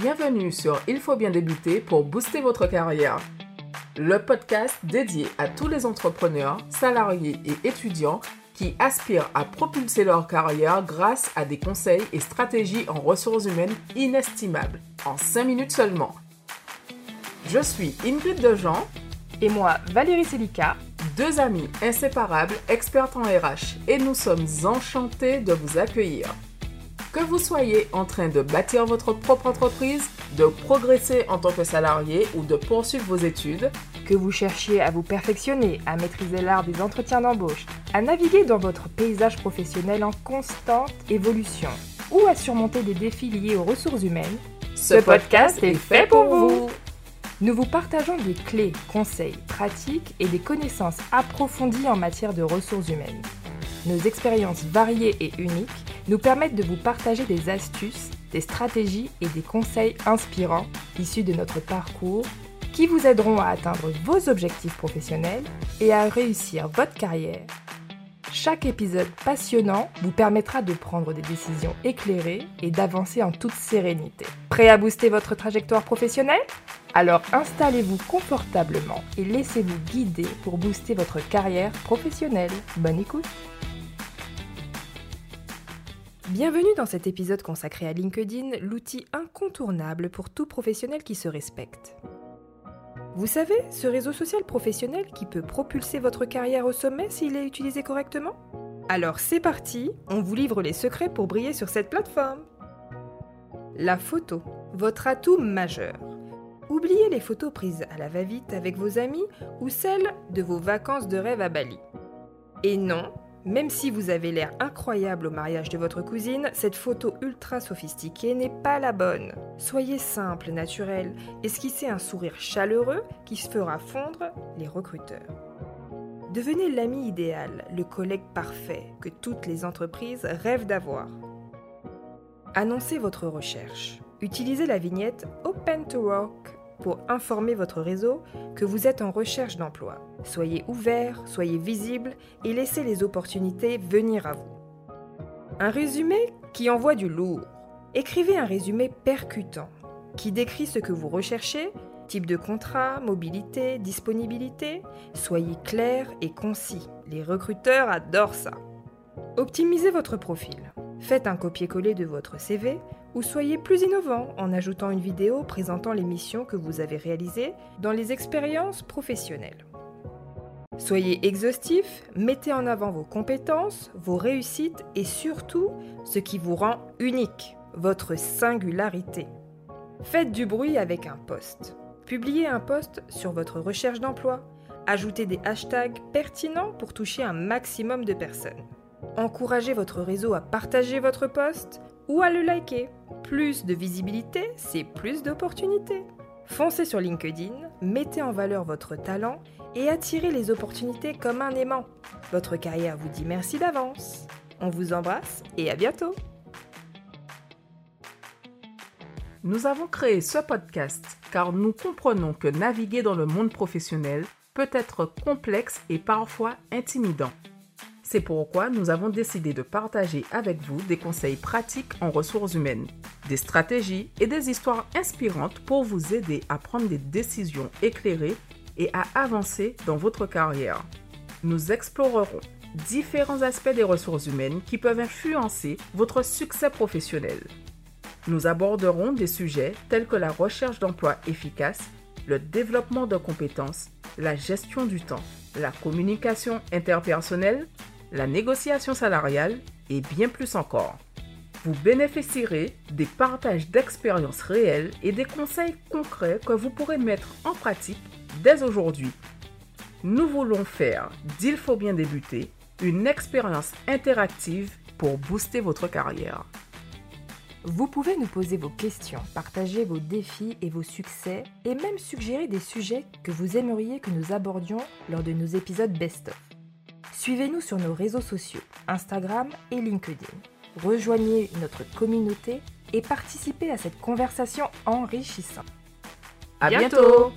Bienvenue sur Il faut bien débuter pour booster votre carrière. Le podcast dédié à tous les entrepreneurs, salariés et étudiants qui aspirent à propulser leur carrière grâce à des conseils et stratégies en ressources humaines inestimables, en 5 minutes seulement. Je suis Ingrid Dejean et moi Valérie Selica, deux amies inséparables, expertes en RH, et nous sommes enchantés de vous accueillir. Que vous soyez en train de bâtir votre propre entreprise, de progresser en tant que salarié ou de poursuivre vos études, que vous cherchiez à vous perfectionner, à maîtriser l'art des entretiens d'embauche, à naviguer dans votre paysage professionnel en constante évolution ou à surmonter des défis liés aux ressources humaines, ce, podcast est fait pour vous. Nous vous partageons des clés, conseils, pratiques et des connaissances approfondies en matière de ressources humaines. Nos expériences variées et uniques nous permettent de vous partager des astuces, des stratégies et des conseils inspirants issus de notre parcours qui vous aideront à atteindre vos objectifs professionnels et à réussir votre carrière. Chaque épisode passionnant vous permettra de prendre des décisions éclairées et d'avancer en toute sérénité. Prêt à booster votre trajectoire professionnelle? Alors installez-vous confortablement et laissez-vous guider pour booster votre carrière professionnelle. Bonne écoute Bienvenue dans cet épisode consacré à LinkedIn, l'outil incontournable pour tout professionnel qui se respecte. Vous savez, ce réseau social professionnel qui peut propulser votre carrière au sommet s'il est utilisé correctement? Alors c'est parti, on vous livre les secrets pour briller sur cette plateforme. La photo, votre atout majeur. Oubliez les photos prises à la va-vite avec vos amis ou celles de vos vacances de rêve à Bali. Et non, même si vous avez l'air incroyable au mariage de votre cousine, cette photo ultra sophistiquée n'est pas la bonne. Soyez simple, naturel, esquissez un sourire chaleureux qui se fera fondre les recruteurs. Devenez l'ami idéal, le collègue parfait que toutes les entreprises rêvent d'avoir. Annoncez votre recherche. Utilisez la vignette Open to Work pour informer votre réseau que vous êtes en recherche d'emploi. Soyez ouvert, soyez visible et laissez les opportunités venir à vous. Un résumé qui envoie du lourd. Écrivez un résumé percutant qui décrit ce que vous recherchez, type de contrat, mobilité, disponibilité. Soyez clair et concis. Les recruteurs adorent ça. Optimisez votre profil. Faites un copier-coller de votre CV ou soyez plus innovant en ajoutant une vidéo présentant les missions que vous avez réalisées dans les expériences professionnelles. Soyez exhaustif, mettez en avant vos compétences, vos réussites et surtout ce qui vous rend unique, votre singularité. Faites du bruit avec un post. Publiez un post sur votre recherche d'emploi. Ajoutez des hashtags pertinents pour toucher un maximum de personnes. Encouragez votre réseau à partager votre post ou à le liker. Plus de visibilité, c'est plus d'opportunités. Foncez sur LinkedIn, mettez en valeur votre talent et attirez les opportunités comme un aimant. Votre carrière vous dit merci d'avance. On vous embrasse et à bientôt. Nous avons créé ce podcast car nous comprenons que naviguer dans le monde professionnel peut être complexe et parfois intimidant. C'est pourquoi nous avons décidé de partager avec vous des conseils pratiques en ressources humaines, des stratégies et des histoires inspirantes pour vous aider à prendre des décisions éclairées et à avancer dans votre carrière. Nous explorerons différents aspects des ressources humaines qui peuvent influencer votre succès professionnel. Nous aborderons des sujets tels que la recherche d'emploi efficace, le développement de compétences, la gestion du temps, la communication interpersonnelle, la négociation salariale et bien plus encore. Vous bénéficierez des partages d'expériences réelles et des conseils concrets que vous pourrez mettre en pratique dès aujourd'hui. Nous voulons faire d'Il faut bien débuter une expérience interactive pour booster votre carrière. Vous pouvez nous poser vos questions, partager vos défis et vos succès et même suggérer des sujets que vous aimeriez que nous abordions lors de nos épisodes best-of. Suivez-nous sur nos réseaux sociaux, Instagram et LinkedIn. Rejoignez notre communauté et participez à cette conversation enrichissante. À bientôt